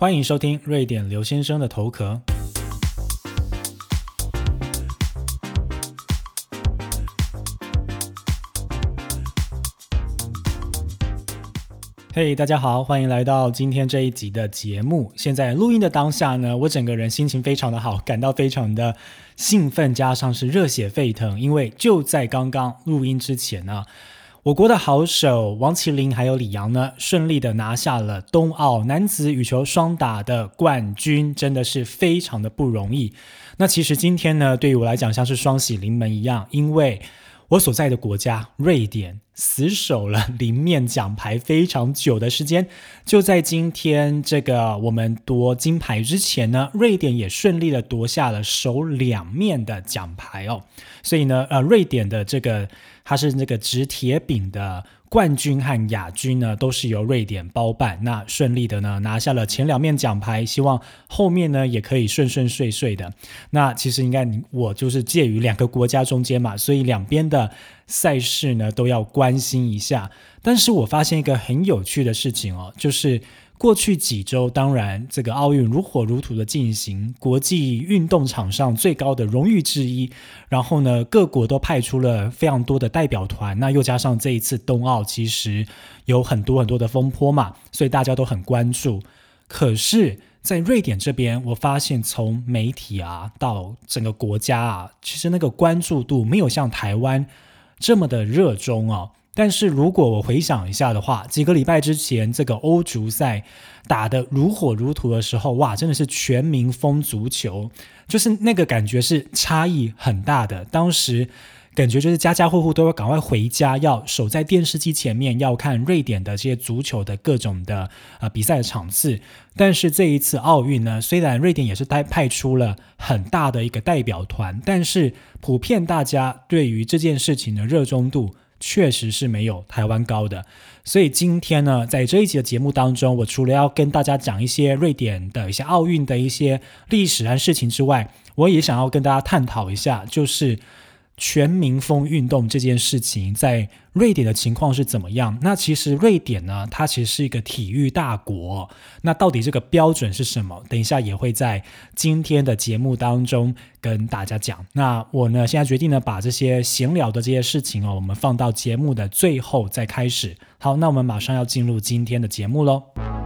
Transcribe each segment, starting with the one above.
欢迎收听瑞典刘先生的头壳。嘿，大家好，欢迎来到今天这一集的节目。现在录音的当下呢，我整个人心情非常的好，感到非常的兴奋，加上是热血沸腾，因为就在刚刚录音之前呢。我国的好手王麒麟还有李阳呢，顺利的拿下了冬奥男子羽球双打的冠军，真的是非常的不容易。那其实今天呢，对于我来讲像是双喜临门一样，因为我所在的国家瑞典死守了零面奖牌非常久的时间，就在今天这个我们夺金牌之前呢，瑞典也顺利的夺下了首两面的奖牌哦。所以呢，呃，瑞典的这个。它是那个直铁饼的冠军和亚军呢，都是由瑞典包办。那顺利的呢，拿下了前两面奖牌，希望后面呢也可以顺顺遂遂的。那其实应该我就是介于两个国家中间嘛，所以两边的赛事呢都要关心一下。但是我发现一个很有趣的事情哦，就是。过去几周，当然这个奥运如火如荼的进行，国际运动场上最高的荣誉之一。然后呢，各国都派出了非常多的代表团。那又加上这一次冬奥，其实有很多很多的风波嘛，所以大家都很关注。可是，在瑞典这边，我发现从媒体啊到整个国家啊，其实那个关注度没有像台湾这么的热衷哦。但是如果我回想一下的话，几个礼拜之前这个欧足赛打得如火如荼的时候，哇，真的是全民疯足球，就是那个感觉是差异很大的。当时感觉就是家家户户都要赶快回家，要守在电视机前面，要看瑞典的这些足球的各种的呃比赛的场次。但是这一次奥运呢，虽然瑞典也是带派出了很大的一个代表团，但是普遍大家对于这件事情的热衷度。确实是没有台湾高的，所以今天呢，在这一集的节目当中，我除了要跟大家讲一些瑞典的一些奥运的一些历史和事情之外，我也想要跟大家探讨一下，就是。全民风运动这件事情在瑞典的情况是怎么样？那其实瑞典呢，它其实是一个体育大国。那到底这个标准是什么？等一下也会在今天的节目当中跟大家讲。那我呢，现在决定呢，把这些闲聊的这些事情哦，我们放到节目的最后再开始。好，那我们马上要进入今天的节目喽。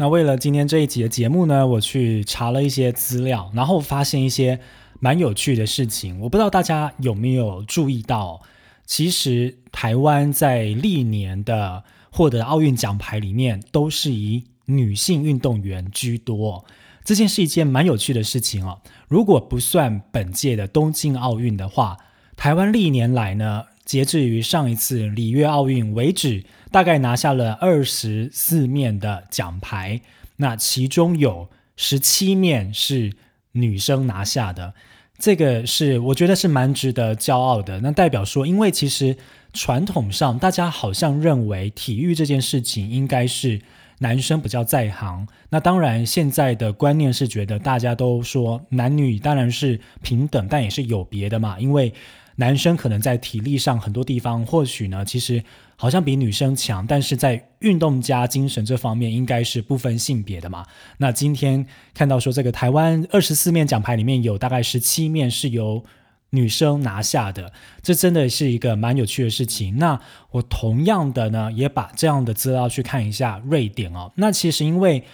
那为了今天这一集的节目呢，我去查了一些资料，然后发现一些蛮有趣的事情。我不知道大家有没有注意到，其实台湾在历年的获得奥运奖牌里面，都是以女性运动员居多。这件是一件蛮有趣的事情哦。如果不算本届的东京奥运的话，台湾历年来呢，截至于上一次里约奥运为止。大概拿下了二十四面的奖牌，那其中有十七面是女生拿下的，这个是我觉得是蛮值得骄傲的。那代表说，因为其实传统上大家好像认为体育这件事情应该是男生比较在行。那当然现在的观念是觉得大家都说男女当然是平等，但也是有别的嘛，因为。男生可能在体力上很多地方或许呢，其实好像比女生强，但是在运动加精神这方面应该是不分性别的嘛。那今天看到说这个台湾二十四面奖牌里面有大概十七面是由女生拿下的，这真的是一个蛮有趣的事情。那我同样的呢，也把这样的资料去看一下瑞典哦。那其实因为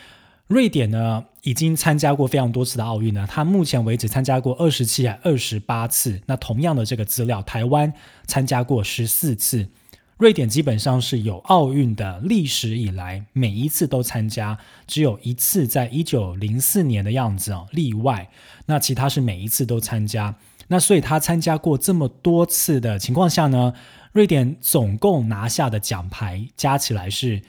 瑞典呢。已经参加过非常多次的奥运呢，他目前为止参加过二十七还二十八次。那同样的这个资料，台湾参加过十四次，瑞典基本上是有奥运的历史以来，每一次都参加，只有一次在一九零四年的样子哦例外。那其他是每一次都参加。那所以他参加过这么多次的情况下呢，瑞典总共拿下的奖牌加起来是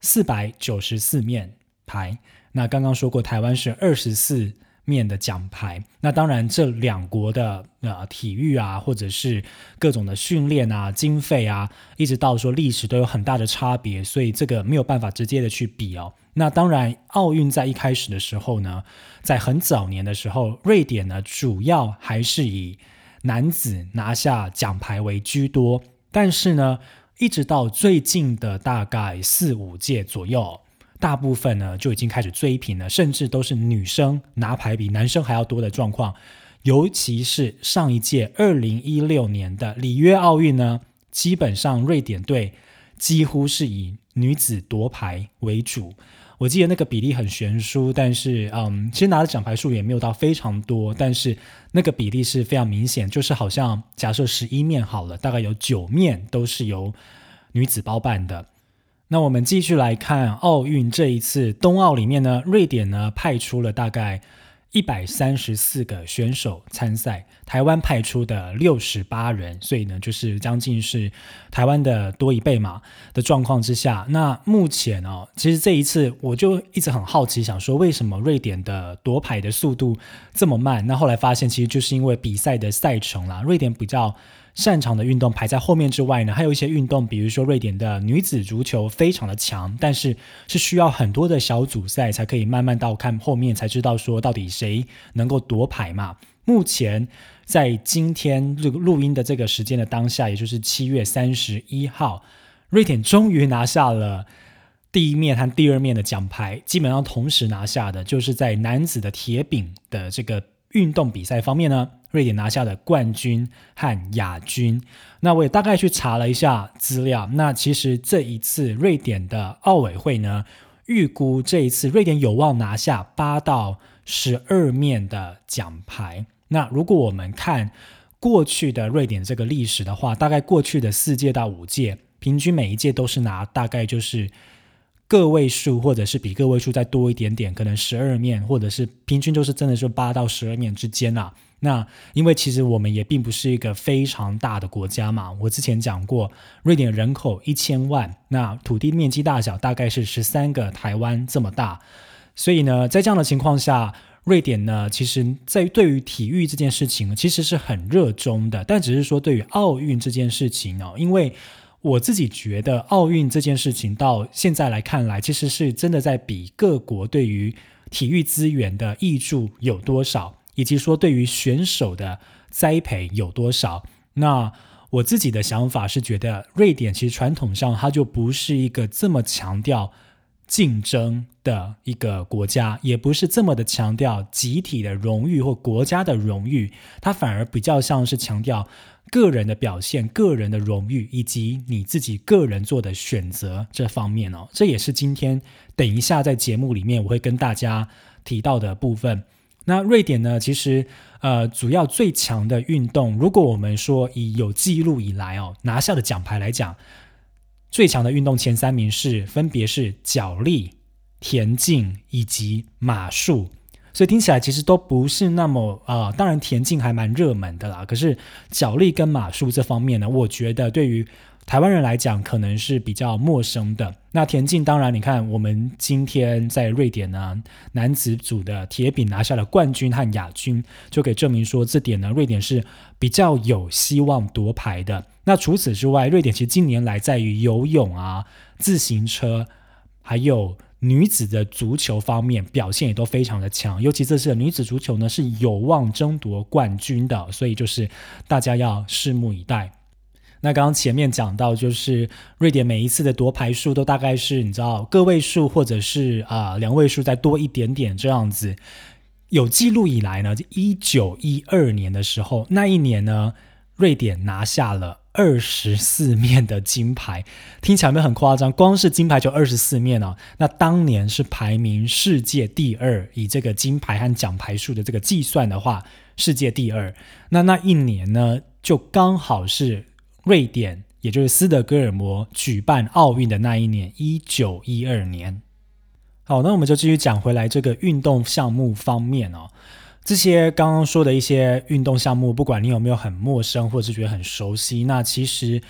四百九十四面牌。那刚刚说过，台湾是二十四面的奖牌。那当然，这两国的呃体育啊，或者是各种的训练啊、经费啊，一直到说历史都有很大的差别，所以这个没有办法直接的去比哦。那当然，奥运在一开始的时候呢，在很早年的时候，瑞典呢主要还是以男子拿下奖牌为居多，但是呢，一直到最近的大概四五届左右，大部分呢就已经开始追平了，甚至都是女生拿牌比男生还要多的状况。尤其是上一届二零一六年的里约奥运呢，基本上瑞典队几乎是以女子夺牌为主。我记得那个比例很悬殊，但是嗯，其实拿的奖牌数也没有到非常多，但是那个比例是非常明显，就是好像假设十一面好了，大概有九面都是由女子包办的。那我们继续来看奥运这一次冬奥里面呢，瑞典呢派出了大概。一百三十四个选手参赛，台湾派出的六十八人，所以呢，就是将近是台湾的多一倍嘛的状况之下。那目前哦，其实这一次我就一直很好奇，想说为什么瑞典的夺牌的速度这么慢？那后来发现，其实就是因为比赛的赛程啦，瑞典比较。擅长的运动排在后面之外呢，还有一些运动，比如说瑞典的女子足球非常的强，但是是需要很多的小组赛才可以慢慢到看后面才知道说到底谁能够夺牌嘛。目前在今天录录音的这个时间的当下，也就是七月三十一号，瑞典终于拿下了第一面和第二面的奖牌，基本上同时拿下的，就是在男子的铁饼的这个运动比赛方面呢。瑞典拿下的冠军和亚军，那我也大概去查了一下资料。那其实这一次瑞典的奥委会呢，预估这一次瑞典有望拿下八到十二面的奖牌。那如果我们看过去的瑞典这个历史的话，大概过去的四届到五届，平均每一届都是拿大概就是个位数，或者是比个位数再多一点点，可能十二面，或者是平均就是真的是八到十二面之间啊。那因为其实我们也并不是一个非常大的国家嘛，我之前讲过，瑞典人口一千万，那土地面积大小大概是十三个台湾这么大，所以呢，在这样的情况下，瑞典呢，其实在对于体育这件事情其实是很热衷的，但只是说对于奥运这件事情哦，因为我自己觉得奥运这件事情到现在来看来，其实是真的在比各国对于体育资源的益助有多少。以及说对于选手的栽培有多少？那我自己的想法是觉得，瑞典其实传统上它就不是一个这么强调竞争的一个国家，也不是这么的强调集体的荣誉或国家的荣誉，它反而比较像是强调个人的表现、个人的荣誉以及你自己个人做的选择这方面哦。这也是今天等一下在节目里面我会跟大家提到的部分。那瑞典呢？其实，呃，主要最强的运动，如果我们说以有记录以来哦拿下的奖牌来讲，最强的运动前三名是分别是脚力、田径以及马术，所以听起来其实都不是那么啊。当然，田径还蛮热门的啦。可是脚力跟马术这方面呢，我觉得对于台湾人来讲，可能是比较陌生的。那田径，当然，你看，我们今天在瑞典呢，男子组的铁饼拿下了冠军和亚军，就可以证明说，这点呢，瑞典是比较有希望夺牌的。那除此之外，瑞典其实近年来在于游泳啊、自行车，还有女子的足球方面表现也都非常的强。尤其这次女子足球呢，是有望争夺冠军的，所以就是大家要拭目以待。那刚刚前面讲到，就是瑞典每一次的夺牌数都大概是你知道个位数或者是啊两位数再多一点点这样子。有记录以来呢，一九一二年的时候，那一年呢，瑞典拿下了二十四面的金牌，听起来没有很夸张，光是金牌就二十四面哦。那当年是排名世界第二，以这个金牌和奖牌数的这个计算的话，世界第二。那那一年呢，就刚好是。瑞典，也就是斯德哥尔摩举办奥运的那一年，一九一二年。好，那我们就继续讲回来这个运动项目方面哦。这些刚刚说的一些运动项目，不管你有没有很陌生，或者是觉得很熟悉，那其实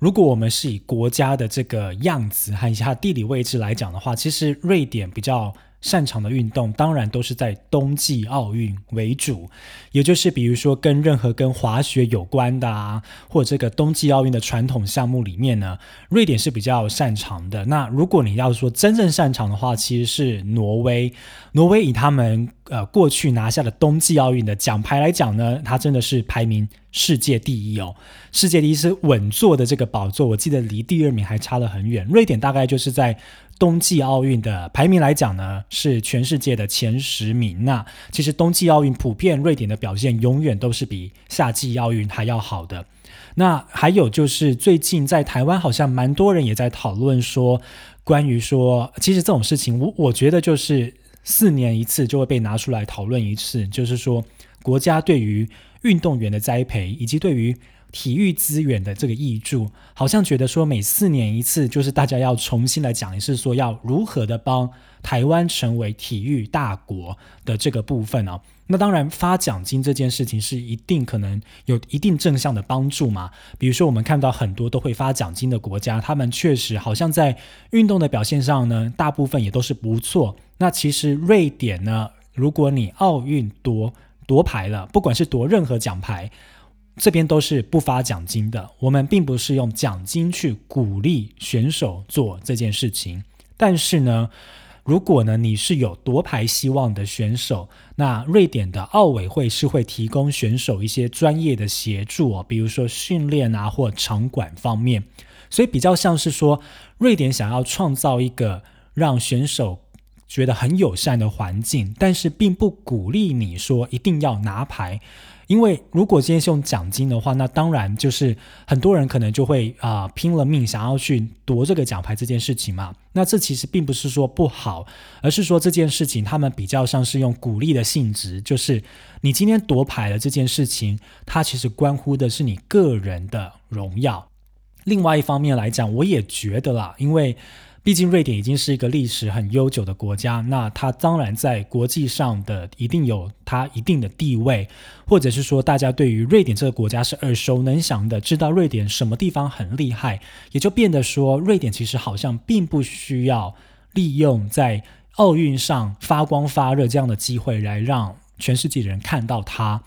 如果我们是以国家的这个样子和一下地理位置来讲的话，其实瑞典比较。擅长的运动当然都是在冬季奥运为主，也就是比如说跟任何跟滑雪有关的啊，或者这个冬季奥运的传统项目里面呢，瑞典是比较擅长的。那如果你要说真正擅长的话，其实是挪威。挪威以他们呃过去拿下的冬季奥运的奖牌来讲呢，他真的是排名世界第一哦，世界第一是稳坐的这个宝座，我记得离第二名还差了很远。瑞典大概就是在冬季奥运的排名来讲呢，是全世界的前十名。那其实冬季奥运普遍瑞典的表现永远都是比夏季奥运还要好的。那还有就是最近在台湾好像蛮多人也在讨论说，关于说其实这种事情，我我觉得就是四年一次就会被拿出来讨论一次，就是说国家对于运动员的栽培以及对于体育资源的这个益助，好像觉得说每四年一次就是大家要重新来讲一次，说要如何的帮台湾成为体育大国的这个部分呢？那当然，发奖金这件事情是一定可能有一定正向的帮助嘛。比如说，我们看到很多都会发奖金的国家，他们确实好像在运动的表现上呢，大部分也都是不错。那其实瑞典呢，如果你奥运夺夺牌了，不管是夺任何奖牌，这边都是不发奖金的。我们并不是用奖金去鼓励选手做这件事情，但是呢。如果呢，你是有夺牌希望的选手，那瑞典的奥委会是会提供选手一些专业的协助哦，比如说训练啊或场馆方面，所以比较像是说，瑞典想要创造一个让选手。觉得很友善的环境，但是并不鼓励你说一定要拿牌，因为如果今天是用奖金的话，那当然就是很多人可能就会啊拼了命想要去夺这个奖牌这件事情嘛。那这其实并不是说不好，而是说这件事情他们比较像是用鼓励的性质，就是你今天夺牌了这件事情，它其实关乎的是你个人的荣耀。另外一方面来讲，我也觉得啦，因为。毕竟瑞典已经是一个历史很悠久的国家，那它当然在国际上的一定有它一定的地位，或者是说大家对于瑞典这个国家是耳熟能详的，知道瑞典什么地方很厉害，也就变得说瑞典其实好像并不需要利用在奥运上发光发热这样的机会来让全世界的人看到它。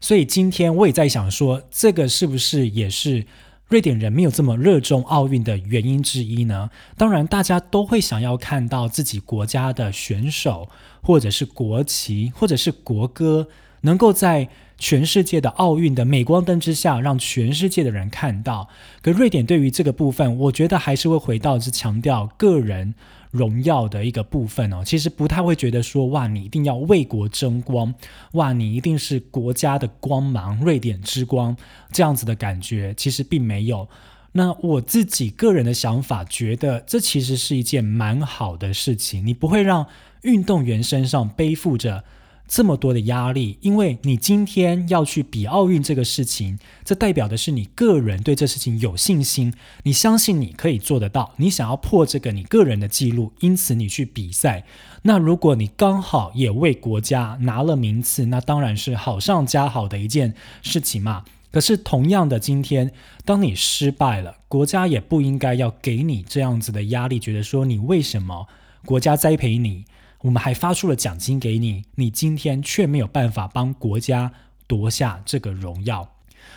所以今天我也在想说，这个是不是也是？瑞典人没有这么热衷奥运的原因之一呢？当然，大家都会想要看到自己国家的选手，或者是国旗，或者是国歌，能够在全世界的奥运的镁光灯之下，让全世界的人看到。可瑞典对于这个部分，我觉得还是会回到是强调个人。荣耀的一个部分哦，其实不太会觉得说哇，你一定要为国争光，哇，你一定是国家的光芒，瑞典之光这样子的感觉，其实并没有。那我自己个人的想法，觉得这其实是一件蛮好的事情，你不会让运动员身上背负着。这么多的压力，因为你今天要去比奥运这个事情，这代表的是你个人对这事情有信心，你相信你可以做得到，你想要破这个你个人的记录，因此你去比赛。那如果你刚好也为国家拿了名次，那当然是好上加好的一件事情嘛。可是同样的，今天当你失败了，国家也不应该要给你这样子的压力，觉得说你为什么国家栽培你。我们还发出了奖金给你，你今天却没有办法帮国家夺下这个荣耀。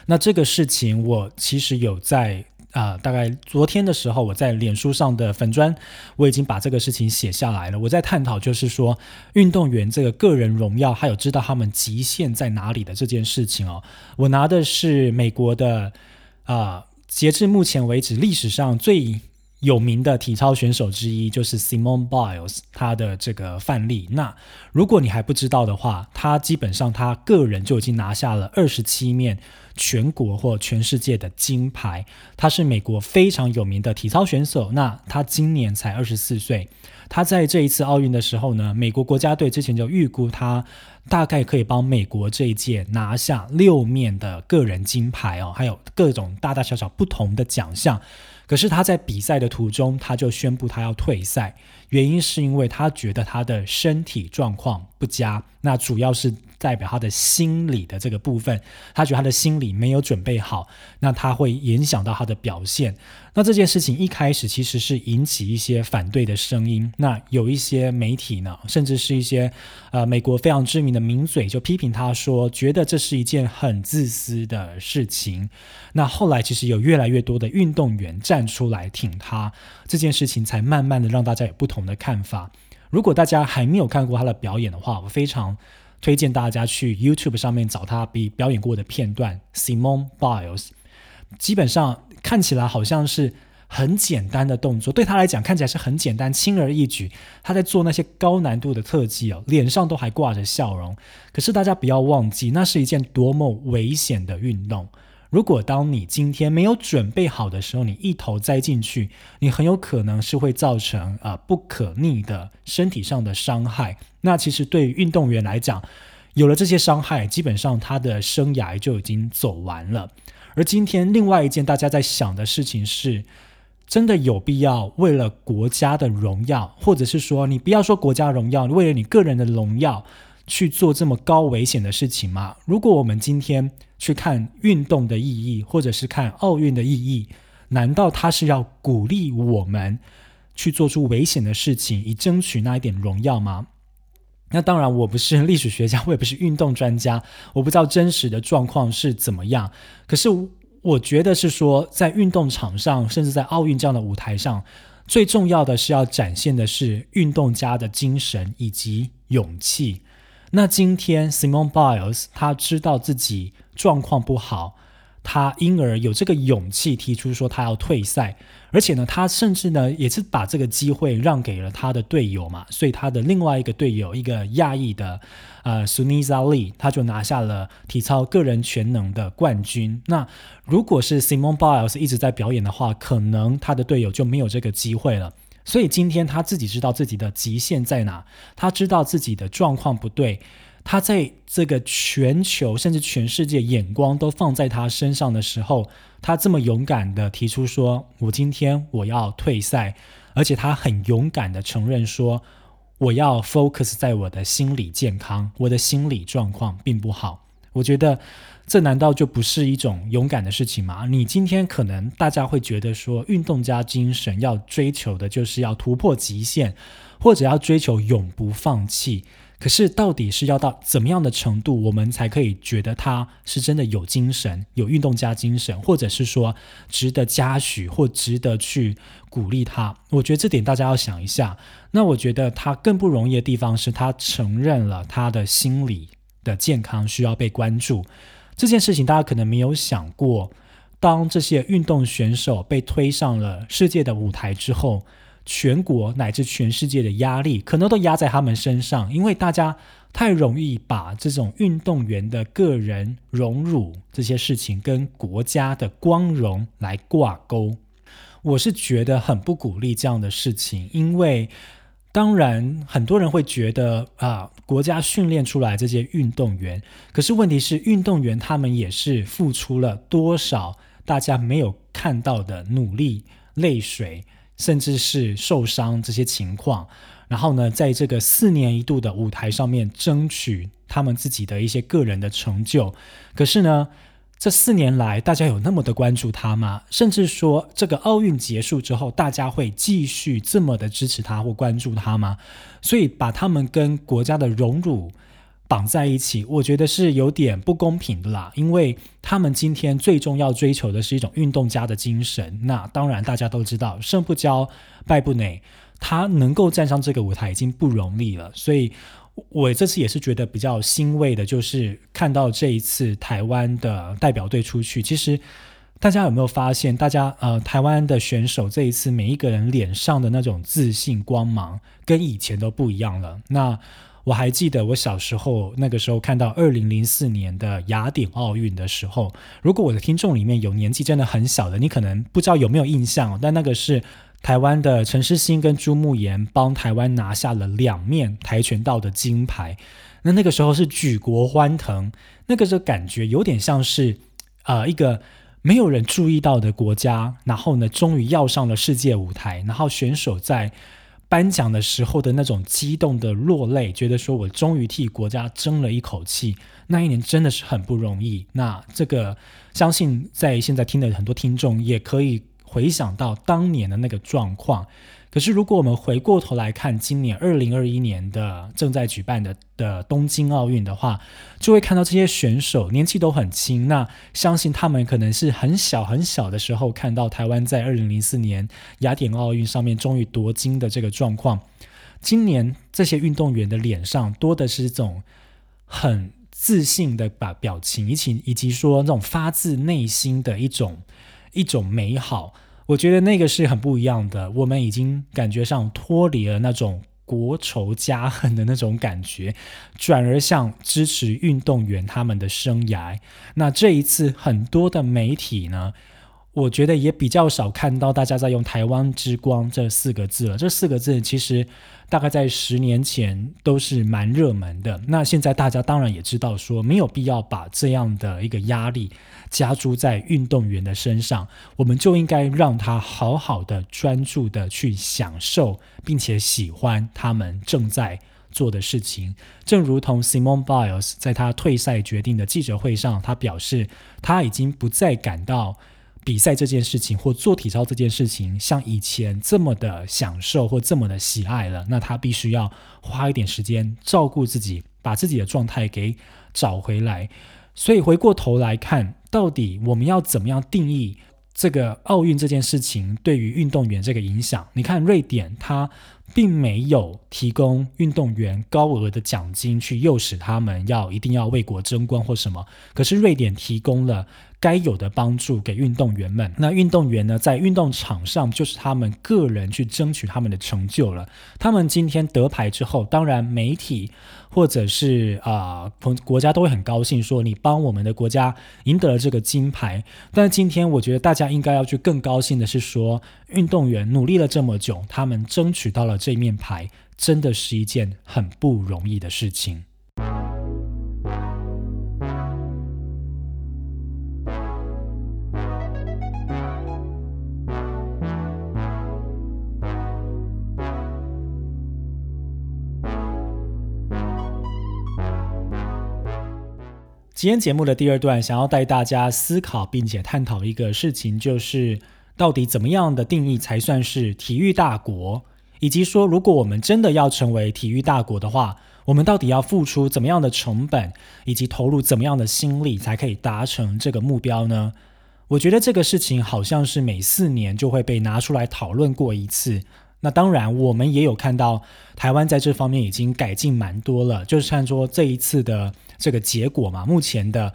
那这个事情，我其实有在啊，大概昨天的时候，我在脸书上的粉砖，我已经把这个事情写下来了。我在探讨，就是说运动员这个个人荣耀，还有知道他们极限在哪里的这件事情哦。我拿的是美国的啊，截至目前为止历史上最。有名的体操选手之一就是 Simone Biles，他的这个范例。那如果你还不知道的话，他基本上他个人就已经拿下了二十七面全国或全世界的金牌。他是美国非常有名的体操选手。那他今年才二十四岁。他在这一次奥运的时候呢，美国国家队之前就预估他大概可以帮美国这一届拿下六面的个人金牌哦，还有各种大大小小不同的奖项。可是他在比赛的途中，他就宣布他要退赛，原因是因为他觉得他的身体状况不佳，那主要是。代表他的心理的这个部分，他觉得他的心理没有准备好，那他会影响到他的表现。那这件事情一开始其实是引起一些反对的声音。那有一些媒体呢，甚至是一些呃美国非常知名的名嘴，就批评他说，觉得这是一件很自私的事情。那后来其实有越来越多的运动员站出来挺他，这件事情才慢慢的让大家有不同的看法。如果大家还没有看过他的表演的话，我非常推荐大家去 YouTube 上面找他比表演过的片段。，Simon Biles 基本上看起来好像是。很简单的动作，对他来讲看起来是很简单、轻而易举。他在做那些高难度的特技哦，脸上都还挂着笑容。可是大家不要忘记，那是一件多么危险的运动。如果当你今天没有准备好的时候，你一头栽进去，你很有可能是会造成啊不可逆的身体上的伤害。那其实对于运动员来讲，有了这些伤害，基本上他的生涯就已经走完了。而今天另外一件大家在想的事情是。真的有必要为了国家的荣耀，或者是说你不要说国家荣耀，为了你个人的荣耀去做这么高危险的事情吗？如果我们今天去看运动的意义，或者是看奥运的意义，难道他是要鼓励我们去做出危险的事情，以争取那一点荣耀吗？那当然，我不是历史学家，我也不是运动专家，我不知道真实的状况是怎么样。可是。我觉得是说，在运动场上，甚至在奥运这样的舞台上，最重要的是要展现的是运动家的精神以及勇气。那今天 Simone Biles 他知道自己状况不好。他因而有这个勇气提出说他要退赛，而且呢，他甚至呢也是把这个机会让给了他的队友嘛，所以他的另外一个队友，一个亚裔的呃 Sunisa Lee，他就拿下了体操个人全能的冠军。那如果是 Simon Biles 一直在表演的话，可能他的队友就没有这个机会了。所以今天他自己知道自己的极限在哪，他知道自己的状况不对。他在这个全球甚至全世界眼光都放在他身上的时候，他这么勇敢的提出说：“我今天我要退赛。”而且他很勇敢的承认说：“我要 focus 在我的心理健康，我的心理状况并不好。”我觉得这难道就不是一种勇敢的事情吗？你今天可能大家会觉得说，运动家精神要追求的就是要突破极限，或者要追求永不放弃。可是，到底是要到怎么样的程度，我们才可以觉得他是真的有精神、有运动家精神，或者是说值得嘉许或值得去鼓励他？我觉得这点大家要想一下。那我觉得他更不容易的地方是他承认了他的心理的健康需要被关注这件事情。大家可能没有想过，当这些运动选手被推上了世界的舞台之后。全国乃至全世界的压力，可能都压在他们身上，因为大家太容易把这种运动员的个人荣辱这些事情跟国家的光荣来挂钩。我是觉得很不鼓励这样的事情，因为当然很多人会觉得啊，国家训练出来这些运动员，可是问题是运动员他们也是付出了多少大家没有看到的努力、泪水。甚至是受伤这些情况，然后呢，在这个四年一度的舞台上面争取他们自己的一些个人的成就。可是呢，这四年来，大家有那么的关注他吗？甚至说，这个奥运结束之后，大家会继续这么的支持他或关注他吗？所以，把他们跟国家的荣辱。绑在一起，我觉得是有点不公平的啦。因为他们今天最终要追求的是一种运动家的精神。那当然，大家都知道，胜不骄，败不馁，他能够站上这个舞台已经不容易了。所以，我这次也是觉得比较欣慰的，就是看到这一次台湾的代表队出去。其实，大家有没有发现，大家呃，台湾的选手这一次每一个人脸上的那种自信光芒，跟以前都不一样了。那。我还记得我小时候那个时候看到二零零四年的雅典奥运的时候，如果我的听众里面有年纪真的很小的，你可能不知道有没有印象，但那个是台湾的陈诗欣跟朱慕言帮台湾拿下了两面跆拳道的金牌，那那个时候是举国欢腾，那个时候感觉有点像是呃一个没有人注意到的国家，然后呢终于要上了世界舞台，然后选手在。颁奖的时候的那种激动的落泪，觉得说我终于替国家争了一口气。那一年真的是很不容易。那这个相信在现在听的很多听众也可以回想到当年的那个状况。可是，如果我们回过头来看今年二零二一年的正在举办的的东京奥运的话，就会看到这些选手年纪都很轻。那相信他们可能是很小很小的时候看到台湾在二零零四年雅典奥运上面终于夺金的这个状况。今年这些运动员的脸上多的是这种很自信的把表情，以及以及说那种发自内心的一种一种美好。我觉得那个是很不一样的。我们已经感觉上脱离了那种。国仇家恨的那种感觉，转而向支持运动员他们的生涯。那这一次，很多的媒体呢？我觉得也比较少看到大家在用“台湾之光”这四个字了。这四个字其实大概在十年前都是蛮热门的。那现在大家当然也知道，说没有必要把这样的一个压力加诸在运动员的身上，我们就应该让他好好的、专注的去享受，并且喜欢他们正在做的事情。正如同 Simon Biles 在他退赛决定的记者会上，他表示他已经不再感到。比赛这件事情，或做体操这件事情，像以前这么的享受或这么的喜爱了，那他必须要花一点时间照顾自己，把自己的状态给找回来。所以回过头来看，到底我们要怎么样定义这个奥运这件事情对于运动员这个影响？你看瑞典，它并没有提供运动员高额的奖金去诱使他们要一定要为国争光或什么，可是瑞典提供了。该有的帮助给运动员们。那运动员呢，在运动场上就是他们个人去争取他们的成就了。他们今天得牌之后，当然媒体或者是啊国家都会很高兴，说你帮我们的国家赢得了这个金牌。但是今天我觉得大家应该要去更高兴的是说，运动员努力了这么久，他们争取到了这面牌，真的是一件很不容易的事情。今天节目的第二段，想要带大家思考并且探讨一个事情，就是到底怎么样的定义才算是体育大国，以及说如果我们真的要成为体育大国的话，我们到底要付出怎么样的成本，以及投入怎么样的心力，才可以达成这个目标呢？我觉得这个事情好像是每四年就会被拿出来讨论过一次。那当然，我们也有看到台湾在这方面已经改进蛮多了，就是看说这一次的。这个结果嘛，目前的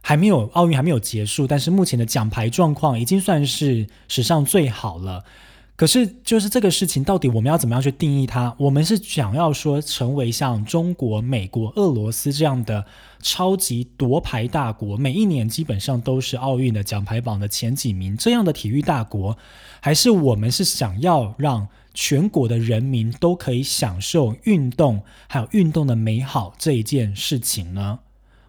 还没有奥运还没有结束，但是目前的奖牌状况已经算是史上最好了。可是，就是这个事情到底我们要怎么样去定义它？我们是想要说成为像中国、美国、俄罗斯这样的超级夺牌大国，每一年基本上都是奥运的奖牌榜的前几名这样的体育大国，还是我们是想要让？全国的人民都可以享受运动，还有运动的美好这一件事情呢？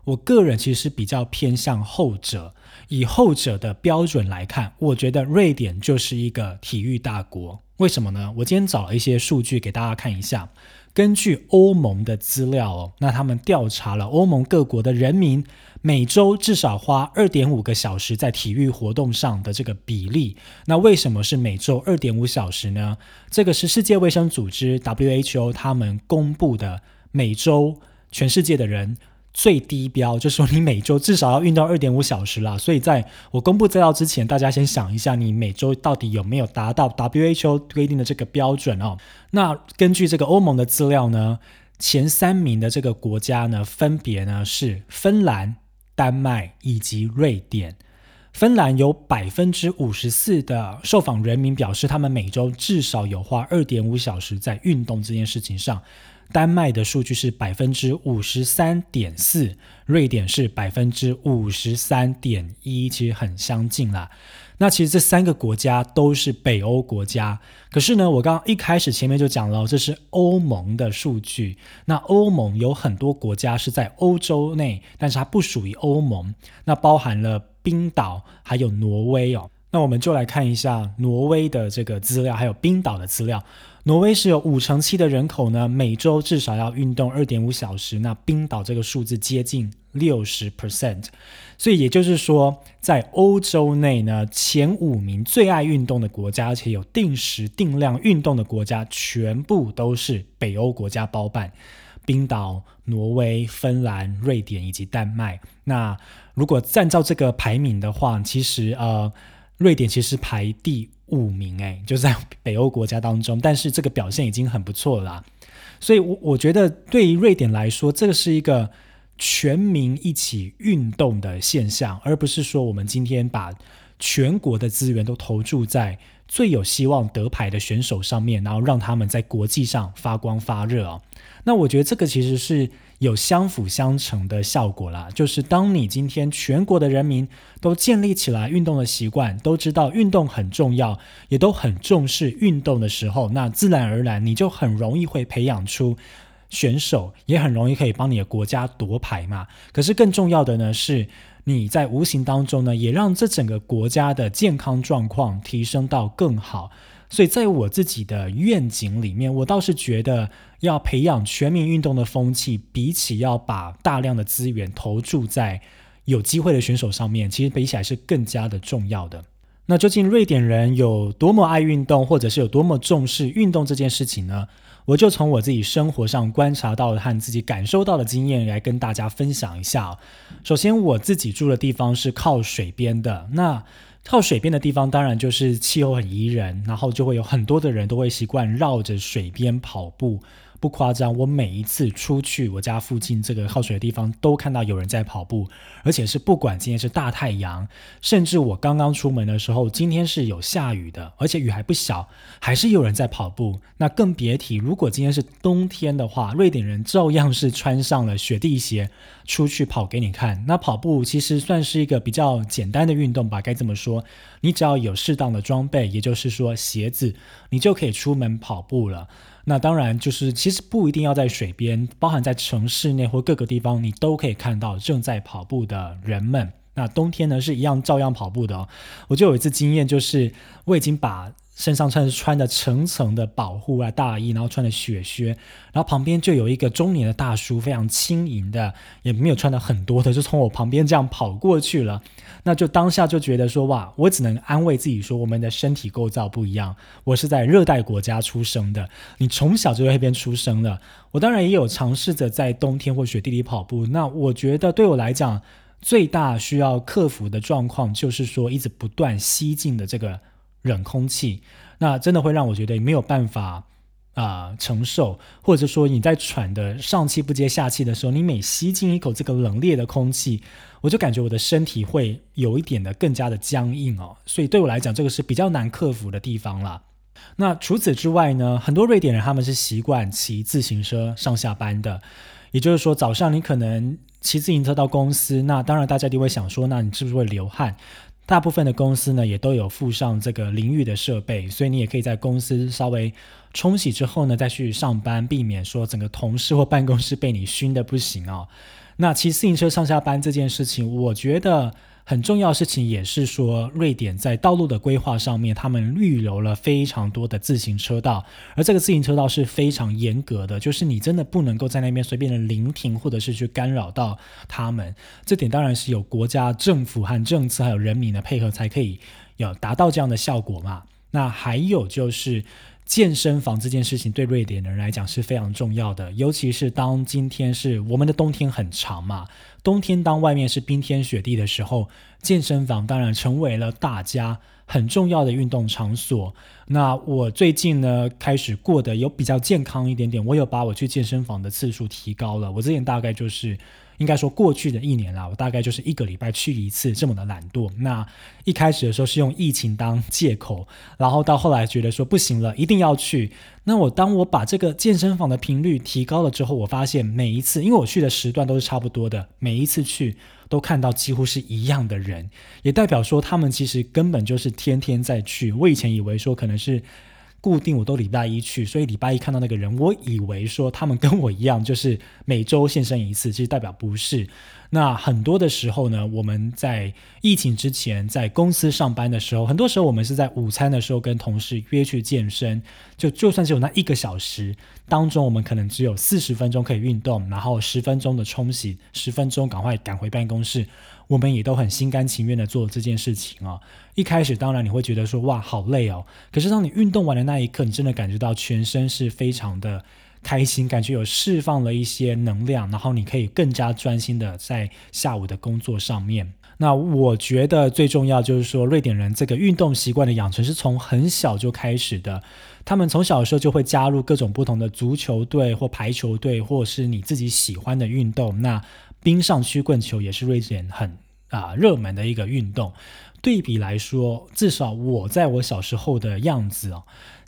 我个人其实比较偏向后者。以后者的标准来看，我觉得瑞典就是一个体育大国。为什么呢？我今天找了一些数据给大家看一下。根据欧盟的资料哦，那他们调查了欧盟各国的人民。每周至少花二点五个小时在体育活动上的这个比例，那为什么是每周二点五小时呢？这个是世界卫生组织 WHO 他们公布的每周全世界的人最低标，就是说你每周至少要运动二点五小时啦。所以在我公布资料之前，大家先想一下，你每周到底有没有达到 WHO 规定的这个标准哦？那根据这个欧盟的资料呢，前三名的这个国家呢，分别呢是芬兰。丹麦以及瑞典，芬兰有百分之五十四的受访人民表示，他们每周至少有花二点五小时在运动这件事情上。丹麦的数据是百分之五十三点四，瑞典是百分之五十三点一，其实很相近啦。那其实这三个国家都是北欧国家，可是呢，我刚刚一开始前面就讲了，这是欧盟的数据。那欧盟有很多国家是在欧洲内，但是它不属于欧盟，那包含了冰岛还有挪威哦。那我们就来看一下挪威的这个资料，还有冰岛的资料。挪威是有五成七的人口呢，每周至少要运动二点五小时。那冰岛这个数字接近六十 percent，所以也就是说，在欧洲内呢，前五名最爱运动的国家，而且有定时定量运动的国家，全部都是北欧国家包办：冰岛、挪威、芬兰、瑞典以及丹麦。那如果按照这个排名的话，其实呃。瑞典其实排第五名，哎，就在北欧国家当中，但是这个表现已经很不错了。所以，我我觉得对于瑞典来说，这个是一个全民一起运动的现象，而不是说我们今天把全国的资源都投注在最有希望得牌的选手上面，然后让他们在国际上发光发热啊。那我觉得这个其实是有相辅相成的效果啦。就是当你今天全国的人民都建立起来运动的习惯，都知道运动很重要，也都很重视运动的时候，那自然而然你就很容易会培养出选手，也很容易可以帮你的国家夺牌嘛。可是更重要的呢，是你在无形当中呢，也让这整个国家的健康状况提升到更好。所以在我自己的愿景里面，我倒是觉得要培养全民运动的风气，比起要把大量的资源投注在有机会的选手上面，其实比起来是更加的重要的。那究竟瑞典人有多么爱运动，或者是有多么重视运动这件事情呢？我就从我自己生活上观察到的和自己感受到的经验来跟大家分享一下。首先，我自己住的地方是靠水边的，那。靠水边的地方，当然就是气候很宜人，然后就会有很多的人都会习惯绕着水边跑步。不夸张，我每一次出去我家附近这个靠水的地方，都看到有人在跑步，而且是不管今天是大太阳，甚至我刚刚出门的时候，今天是有下雨的，而且雨还不小，还是有人在跑步。那更别提如果今天是冬天的话，瑞典人照样是穿上了雪地鞋出去跑给你看。那跑步其实算是一个比较简单的运动吧，该这么说，你只要有适当的装备，也就是说鞋子，你就可以出门跑步了。那当然，就是其实不一定要在水边，包含在城市内或各个地方，你都可以看到正在跑步的人们。那冬天呢，是一样照样跑步的。我就有一次经验，就是我已经把。身上穿穿着层层的保护啊大衣，然后穿着雪靴，然后旁边就有一个中年的大叔，非常轻盈的，也没有穿的很多的，就从我旁边这样跑过去了。那就当下就觉得说，哇，我只能安慰自己说，我们的身体构造不一样。我是在热带国家出生的，你从小就在那边出生的。我当然也有尝试着在冬天或雪地里跑步。那我觉得对我来讲，最大需要克服的状况就是说，一直不断吸进的这个。冷空气，那真的会让我觉得没有办法啊承受，或者说你在喘的上气不接下气的时候，你每吸进一口这个冷冽的空气，我就感觉我的身体会有一点的更加的僵硬哦，所以对我来讲，这个是比较难克服的地方啦。那除此之外呢，很多瑞典人他们是习惯骑自行车上下班的，也就是说早上你可能骑自行车到公司，那当然大家就会想说，那你是不是会流汗？大部分的公司呢，也都有附上这个淋浴的设备，所以你也可以在公司稍微冲洗之后呢，再去上班，避免说整个同事或办公室被你熏的不行哦。那骑自行车上下班这件事情，我觉得。很重要的事情也是说，瑞典在道路的规划上面，他们预留了非常多的自行车道，而这个自行车道是非常严格的，就是你真的不能够在那边随便的临停，或者是去干扰到他们。这点当然是有国家政府和政策还有人民的配合才可以有达到这样的效果嘛。那还有就是。健身房这件事情对瑞典人来讲是非常重要的，尤其是当今天是我们的冬天很长嘛，冬天当外面是冰天雪地的时候，健身房当然成为了大家很重要的运动场所。那我最近呢开始过得有比较健康一点点，我有把我去健身房的次数提高了，我之前大概就是。应该说，过去的一年啦，我大概就是一个礼拜去一次，这么的懒惰。那一开始的时候是用疫情当借口，然后到后来觉得说不行了，一定要去。那我当我把这个健身房的频率提高了之后，我发现每一次，因为我去的时段都是差不多的，每一次去都看到几乎是一样的人，也代表说他们其实根本就是天天在去。我以前以为说可能是。固定我都礼拜一去，所以礼拜一看到那个人，我以为说他们跟我一样，就是每周现身一次，其实代表不是。那很多的时候呢，我们在疫情之前在公司上班的时候，很多时候我们是在午餐的时候跟同事约去健身，就就算是有那一个小时当中，我们可能只有四十分钟可以运动，然后十分钟的冲洗，十分钟赶快赶回办公室。我们也都很心甘情愿的做这件事情啊！一开始当然你会觉得说哇好累哦，可是当你运动完的那一刻，你真的感觉到全身是非常的开心，感觉有释放了一些能量，然后你可以更加专心的在下午的工作上面。那我觉得最重要就是说，瑞典人这个运动习惯的养成是从很小就开始的。他们从小的时候就会加入各种不同的足球队或排球队，或是你自己喜欢的运动。那冰上曲棍球也是瑞典很啊热门的一个运动。对比来说，至少我在我小时候的样子哦。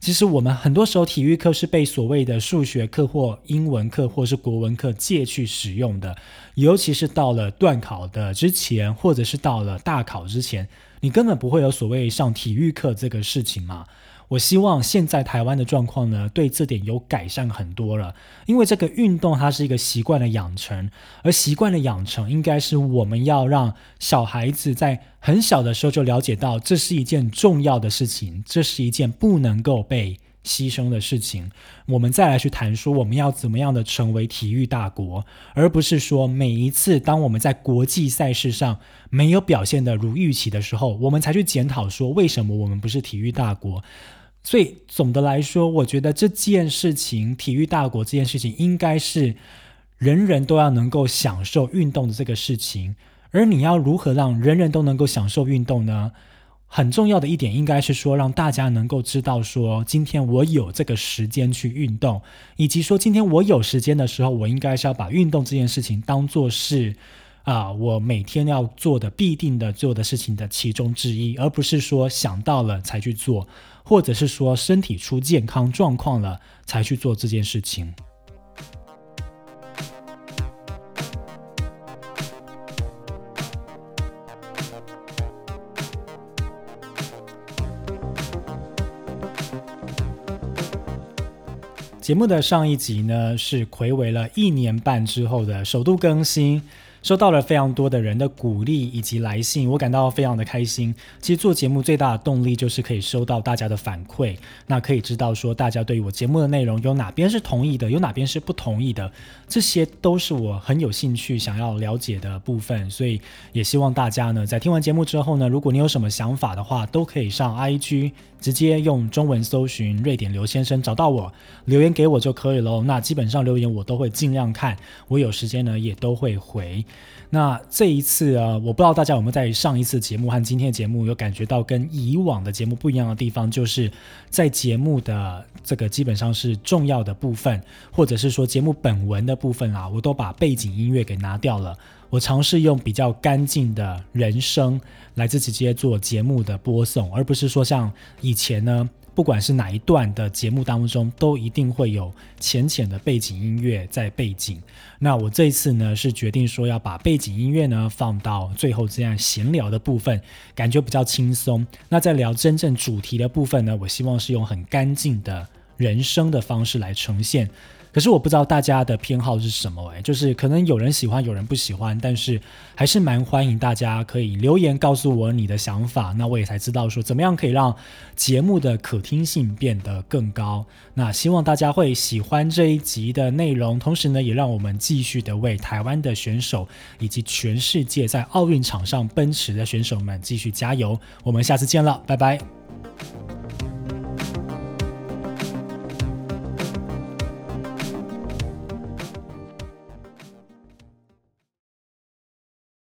其实我们很多时候体育课是被所谓的数学课或英文课或是国文课借去使用的，尤其是到了段考的之前，或者是到了大考之前，你根本不会有所谓上体育课这个事情嘛。我希望现在台湾的状况呢，对这点有改善很多了。因为这个运动它是一个习惯的养成，而习惯的养成应该是我们要让小孩子在很小的时候就了解到，这是一件重要的事情，这是一件不能够被牺牲的事情。我们再来去谈说，我们要怎么样的成为体育大国，而不是说每一次当我们在国际赛事上没有表现的如预期的时候，我们才去检讨说为什么我们不是体育大国。所以总的来说，我觉得这件事情，体育大国这件事情，应该是人人都要能够享受运动的这个事情。而你要如何让人人都能够享受运动呢？很重要的一点，应该是说让大家能够知道，说今天我有这个时间去运动，以及说今天我有时间的时候，我应该是要把运动这件事情当做是。啊，我每天要做的必定的做的事情的其中之一，而不是说想到了才去做，或者是说身体出健康状况了才去做这件事情。节目的上一集呢，是魁违了一年半之后的首度更新。收到了非常多的人的鼓励以及来信，我感到非常的开心。其实做节目最大的动力就是可以收到大家的反馈，那可以知道说大家对于我节目的内容有哪边是同意的，有哪边是不同意的，这些都是我很有兴趣想要了解的部分。所以也希望大家呢，在听完节目之后呢，如果你有什么想法的话，都可以上 IG 直接用中文搜寻瑞典刘先生找到我，留言给我就可以喽。那基本上留言我都会尽量看，我有时间呢也都会回。那这一次啊，我不知道大家有没有在上一次节目和今天的节目有感觉到跟以往的节目不一样的地方，就是在节目的这个基本上是重要的部分，或者是说节目本文的部分啊，我都把背景音乐给拿掉了。我尝试用比较干净的人声来自直接做节目的播送，而不是说像以前呢。不管是哪一段的节目当中，都一定会有浅浅的背景音乐在背景。那我这一次呢，是决定说要把背景音乐呢放到最后这样闲聊的部分，感觉比较轻松。那在聊真正主题的部分呢，我希望是用很干净的人声的方式来呈现。可是我不知道大家的偏好是什么诶，就是可能有人喜欢，有人不喜欢，但是还是蛮欢迎大家可以留言告诉我你的想法，那我也才知道说怎么样可以让节目的可听性变得更高。那希望大家会喜欢这一集的内容，同时呢，也让我们继续的为台湾的选手以及全世界在奥运场上奔驰的选手们继续加油。我们下次见了，拜拜。